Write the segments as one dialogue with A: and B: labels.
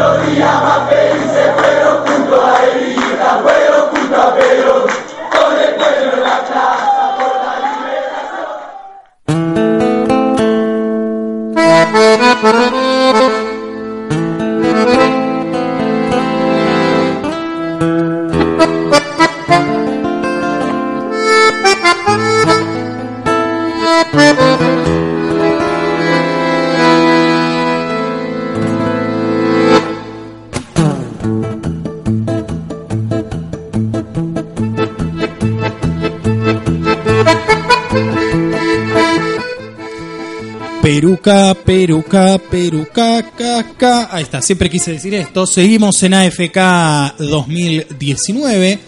A: Gloria Peruca, peruca, peruca, caca. Ahí está, siempre quise decir esto. Seguimos en AFK 2019.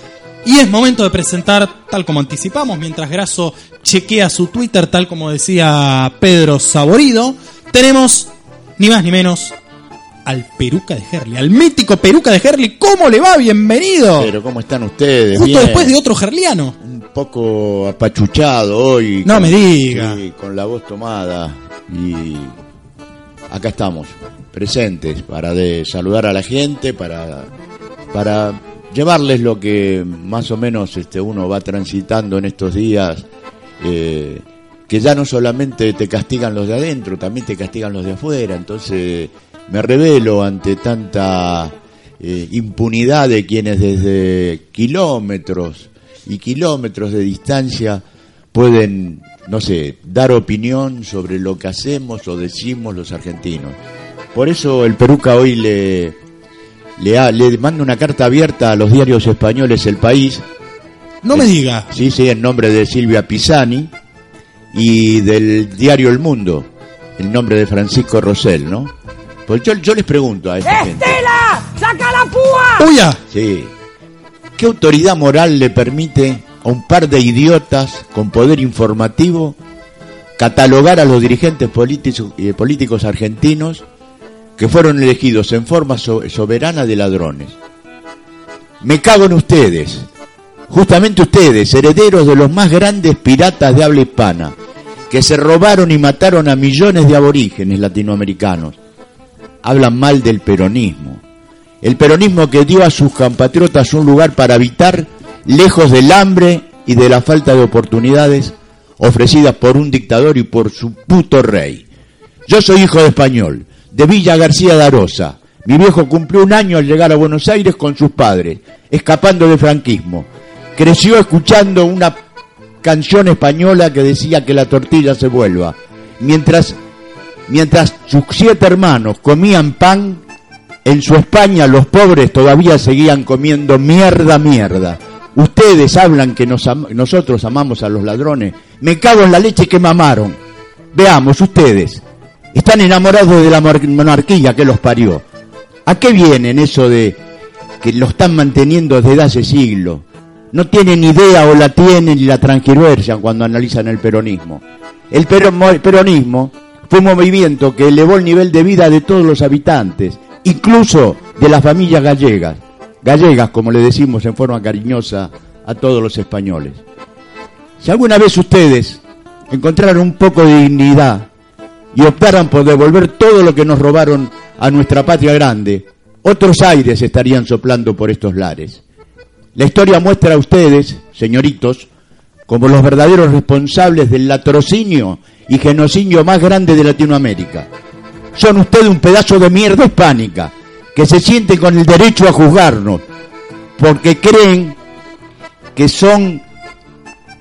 A: Y es momento de presentar, tal como anticipamos, mientras Graso chequea su Twitter, tal como decía Pedro Saborido, tenemos ni más ni menos al Peruca de Herli, al mítico Peruca de Herli. ¿Cómo le va? Bienvenido.
B: Pero ¿cómo están ustedes?
A: Justo
B: Bien.
A: después de otro gerliano.
B: Un poco apachuchado hoy.
A: No
B: con-
A: me diga.
B: sí, con la voz tomada. Y acá estamos, presentes, para de saludar a la gente, para, para llevarles lo que más o menos este, uno va transitando en estos días. eh, que ya no solamente te castigan los de adentro, también te castigan los de afuera. Entonces me revelo ante tanta eh, impunidad de quienes desde kilómetros y kilómetros de distancia pueden, no sé, dar opinión sobre lo que hacemos o decimos los argentinos. Por eso el Peruca hoy le, le, ha- le manda una carta abierta a los diarios españoles El País,
A: No me diga.
B: sí, sí, en nombre de Silvia Pisani y del diario El Mundo, el nombre de Francisco Rosell, ¿no? Pues yo, yo les pregunto a esta gente.
A: ¡Uya!
B: Sí. ¿Qué autoridad moral le permite a un par de idiotas con poder informativo catalogar a los dirigentes políticos, eh, políticos argentinos que fueron elegidos en forma so- soberana de ladrones? Me cago en ustedes, justamente ustedes, herederos de los más grandes piratas de habla hispana, que se robaron y mataron a millones de aborígenes latinoamericanos. Hablan mal del peronismo. El peronismo que dio a sus compatriotas un lugar para habitar lejos del hambre y de la falta de oportunidades ofrecidas por un dictador y por su puto rey. Yo soy hijo de español, de Villa García de Arosa. Mi viejo cumplió un año al llegar a Buenos Aires con sus padres, escapando del franquismo. Creció escuchando una canción española que decía que la tortilla se vuelva. Mientras, mientras sus siete hermanos comían pan, en su España los pobres todavía seguían comiendo mierda, mierda. Ustedes hablan que nos am- nosotros amamos a los ladrones. Me cago en la leche que mamaron. Veamos, ustedes. Están enamorados de la monarquía que los parió. ¿A qué vienen eso de que lo están manteniendo desde hace siglos? No tienen idea o la tienen y la transgiversan cuando analizan el peronismo. El pero- mo- peronismo fue un movimiento que elevó el nivel de vida de todos los habitantes, incluso de las familias gallegas, gallegas como le decimos en forma cariñosa a todos los españoles. Si alguna vez ustedes encontraran un poco de dignidad y optaran por devolver todo lo que nos robaron a nuestra patria grande, otros aires estarían soplando por estos lares. La historia muestra a ustedes, señoritos, como los verdaderos responsables del latrocinio y genocidio más grande de Latinoamérica. Son ustedes un pedazo de mierda hispánica, que se sienten con el derecho a juzgarnos, porque creen que son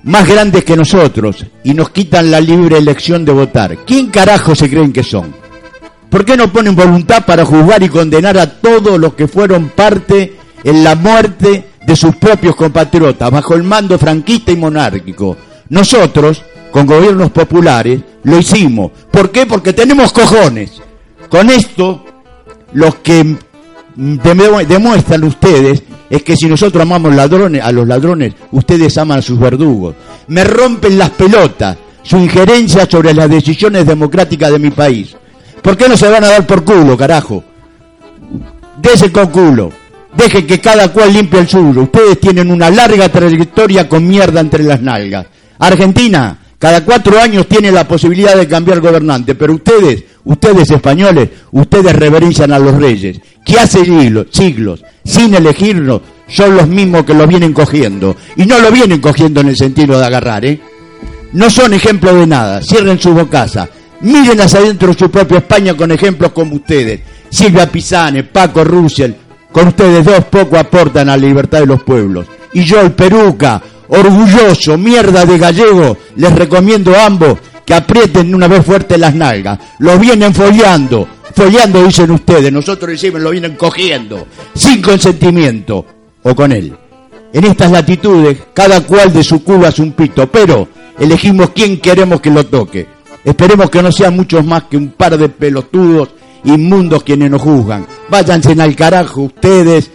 B: más grandes que nosotros y nos quitan la libre elección de votar. ¿Quién carajo se creen que son? ¿Por qué no ponen voluntad para juzgar y condenar a todos los que fueron parte en la muerte de sus propios compatriotas bajo el mando franquista y monárquico? Nosotros, con gobiernos populares, lo hicimos. ¿Por qué? Porque tenemos cojones. Con esto, lo que demuestran ustedes es que si nosotros amamos ladrones, a los ladrones, ustedes aman a sus verdugos. Me rompen las pelotas su injerencia sobre las decisiones democráticas de mi país. ¿Por qué no se van a dar por culo, carajo? Dese con culo. Deje que cada cual limpie el suyo. Ustedes tienen una larga trayectoria con mierda entre las nalgas. Argentina, cada cuatro años tiene la posibilidad de cambiar gobernante, pero ustedes, ustedes españoles, ustedes reverencian a los reyes, que hace siglos, siglos, sin elegirnos, son los mismos que lo vienen cogiendo. Y no lo vienen cogiendo en el sentido de agarrar, ¿eh? No son ejemplo de nada. Cierren su bocaza. Miren hacia adentro su propia España con ejemplos como ustedes. Silvia Pisane, Paco Russell, con ustedes dos poco aportan a la libertad de los pueblos. Y yo, el Peruca, orgulloso, mierda de gallego, les recomiendo a ambos que aprieten una vez fuerte las nalgas. Los vienen follando, follando dicen ustedes, nosotros decimos lo vienen cogiendo, sin consentimiento, o con él. En estas latitudes, cada cual de su culo hace un pito, pero elegimos quién queremos que lo toque. Esperemos que no sean muchos más que un par de pelotudos inmundos quienes nos juzgan. Váyanse al carajo ustedes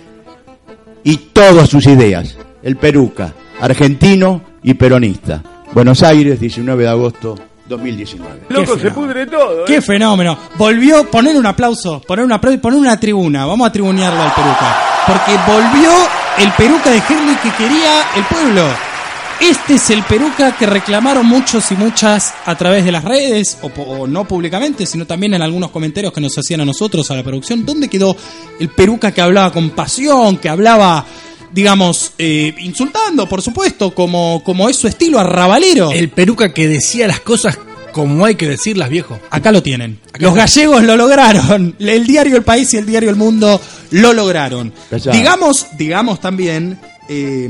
B: y todas sus ideas. El Peruca argentino y peronista. Buenos Aires, 19 de agosto 2019.
C: Loco, se pudre todo. ¿eh?
A: Qué fenómeno. Volvió, poner un aplauso, poner un aplauso y poner una tribuna. Vamos a tribunearlo al Peruca. Porque volvió el Peruca de Henry que quería el pueblo. Este es el Peruca que reclamaron muchos y muchas a través de las redes, o, o, no públicamente, sino también en algunos comentarios que nos hacían a nosotros, a la producción. ¿Dónde quedó el Peruca que hablaba con pasión, que hablaba digamos, eh, insultando, por supuesto, como, como es su estilo arrabalero.
D: El peruca que decía las cosas como hay que decirlas, viejo.
A: Acá lo tienen. Los gallegos lo lograron. El diario El País y el diario El Mundo lo lograron. Digamos, digamos también, eh,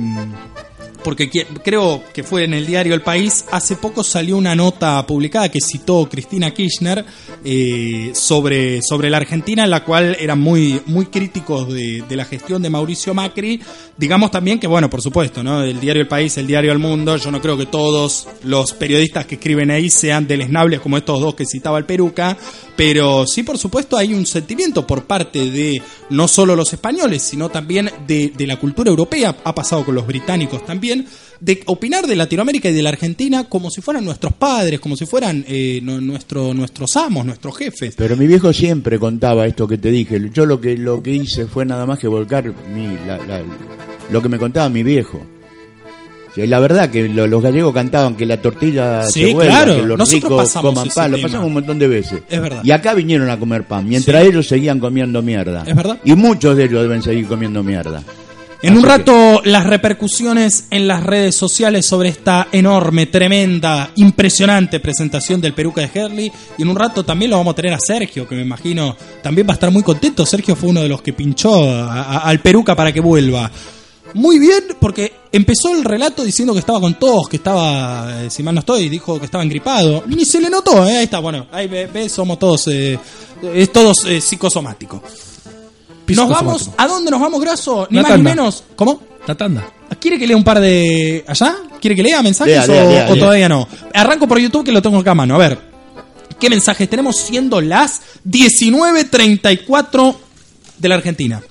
A: porque creo que fue en el diario El País, hace poco salió una nota publicada que citó Cristina Kirchner eh, sobre, sobre la Argentina, en la cual eran muy, muy críticos de, la gestión de Mauricio Macri. Digamos también que, bueno, por supuesto, ¿no? El diario El País, el diario El Mundo, yo no creo que todos los periodistas que escriben ahí sean deleznables como estos dos que citaba el Peruca, pero sí, por supuesto, hay un sentimiento por parte de no solo los españoles, sino también de, de la cultura europea, ha pasado con los británicos también, de opinar de Latinoamérica y de la Argentina como si fueran nuestros padres, como si fueran eh, nuestros amos, nuestros jefes.
B: Pero mi viejo siempre contaba esto que te dije. Yo lo que, lo que hice fue nada más que volcar mi, la, la, lo que me contaba mi viejo. La verdad que los gallegos cantaban que la tortilla
A: sí,
B: se vuelva,
A: claro.
B: que los
A: Nosotros
B: ricos coman pan, lo pasamos un montón de veces.
A: Es verdad.
B: Y acá vinieron a comer pan, mientras
A: Sí.
B: ellos seguían comiendo mierda.
A: Es verdad.
B: Y muchos de ellos deben seguir comiendo mierda.
A: En un
B: Así que-
A: rato las repercusiones en las redes sociales sobre esta enorme, tremenda, impresionante presentación del Peruca de Herley. Y en un rato también lo vamos a tener a Sergio, que me imagino también va a estar muy contento. Sergio fue uno de los que pinchó a- a- al Peruca para que vuelva. Muy bien, porque empezó el relato diciendo que estaba con tos, que estaba, eh, si mal no estoy, dijo que estaba engripado. Ni se le notó, ¿eh? Ahí está, bueno, ahí ve, ve, somos todos, eh, es todos eh, psicosomáticos. Nos vamos, ¿a dónde nos vamos, Graso? Ni
D: La
A: más ni menos. ¿Cómo?
D: La tanda.
A: ¿Quiere que lea un par de. allá? ¿Quiere que lea mensajes
B: Lea, lea,
A: o,
B: lea,
A: o
B: lea.
A: todavía no? Arranco por YouTube que lo tengo acá a mano. A ver. ¿Qué mensajes tenemos siendo las 19.34 de la Argentina?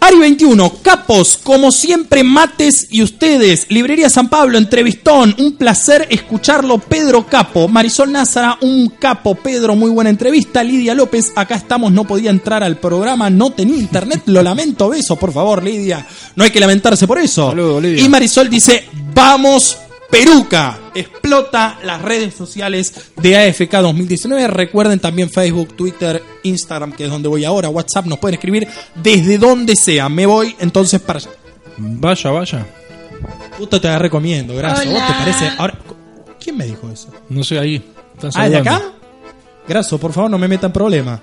A: Ari 21, capos, como siempre, mates y ustedes. Librería San Pablo, entrevistón, un placer escucharlo. Pedro Capo, Marisol Názara, un capo. Pedro, muy buena entrevista. Lidia López, acá estamos, no podía entrar al programa, no tenía internet, lo lamento. Beso, por favor, Lidia. No hay que lamentarse por eso.
D: Lidia.
A: Y Marisol dice, vamos. Peruca explota las redes sociales de AFK 2019. Recuerden también Facebook, Twitter, Instagram, que es donde voy ahora, WhatsApp. Nos pueden escribir desde donde sea. Me voy entonces para allá.
D: Vaya, vaya.
A: Justo te la recomiendo, gracias. ¿Vos te parece? Ahora, ¿quién me dijo eso?
D: No sé, ahí.
A: Ah, ¿de acá? Graso, por favor, no me metan problema.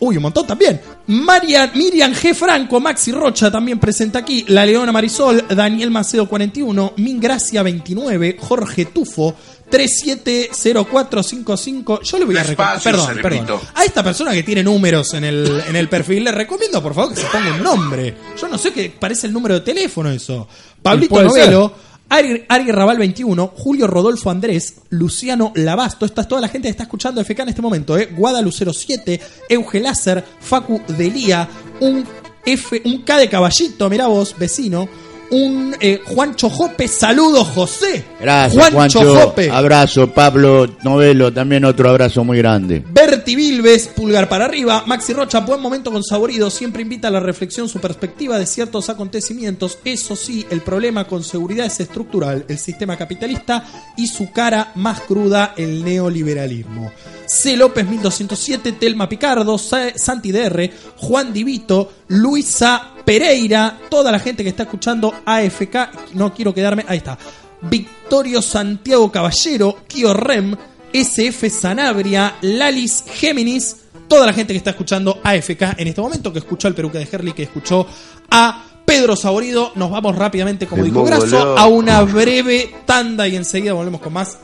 A: Uy, un montón también. Marian, Miriam G. Franco, Maxi Rocha también presenta aquí. La Leona Marisol, Daniel Macedo 41, Mingracia 29, Jorge Tufo 370455. Yo le voy a recomendar. Perdón, perdón. A esta persona que tiene números en el, en el perfil, le recomiendo por favor que se ponga un nombre. Yo no sé qué parece el número de teléfono eso. Pablito Novelo. Ari, Ari Raval 21, Julio Rodolfo Andrés, Luciano Labasto, esta es toda la gente que está escuchando FK en este momento, ¿eh? Guada Lucero 7, Euge Láser, Facu Delía, un F, un K de caballito, mirá vos, vecino, un eh, Juancho Jope, saludos José.
B: Gracias,
A: Juancho,
B: Juancho.
A: Jope.
B: Abrazo, Pablo Novelo, también otro abrazo muy grande.
A: Berti Vilves, pulgar para arriba. Maxi Rocha, buen momento con saborido. Siempre invita a la reflexión su perspectiva de ciertos acontecimientos. Eso sí, el problema con seguridad es estructural, el sistema capitalista y su cara más cruda, el neoliberalismo. C. López 1207, Telma Picardo, Sa- Santi DR, Juan Divito, Luisa Pereira, toda la gente que está escuchando AFK. No quiero quedarme. Ahí está. Victorio Santiago Caballero, Kio Rem, SF Sanabria, Lalis Géminis, toda la gente que está escuchando AFK en este momento, que escuchó al peruque de Herli, que escuchó a Pedro Saborido. Nos vamos rápidamente, como dijo
E: loco.
A: a una breve tanda y enseguida volvemos con más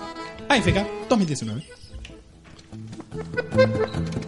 A: AFK 2019. Thank you.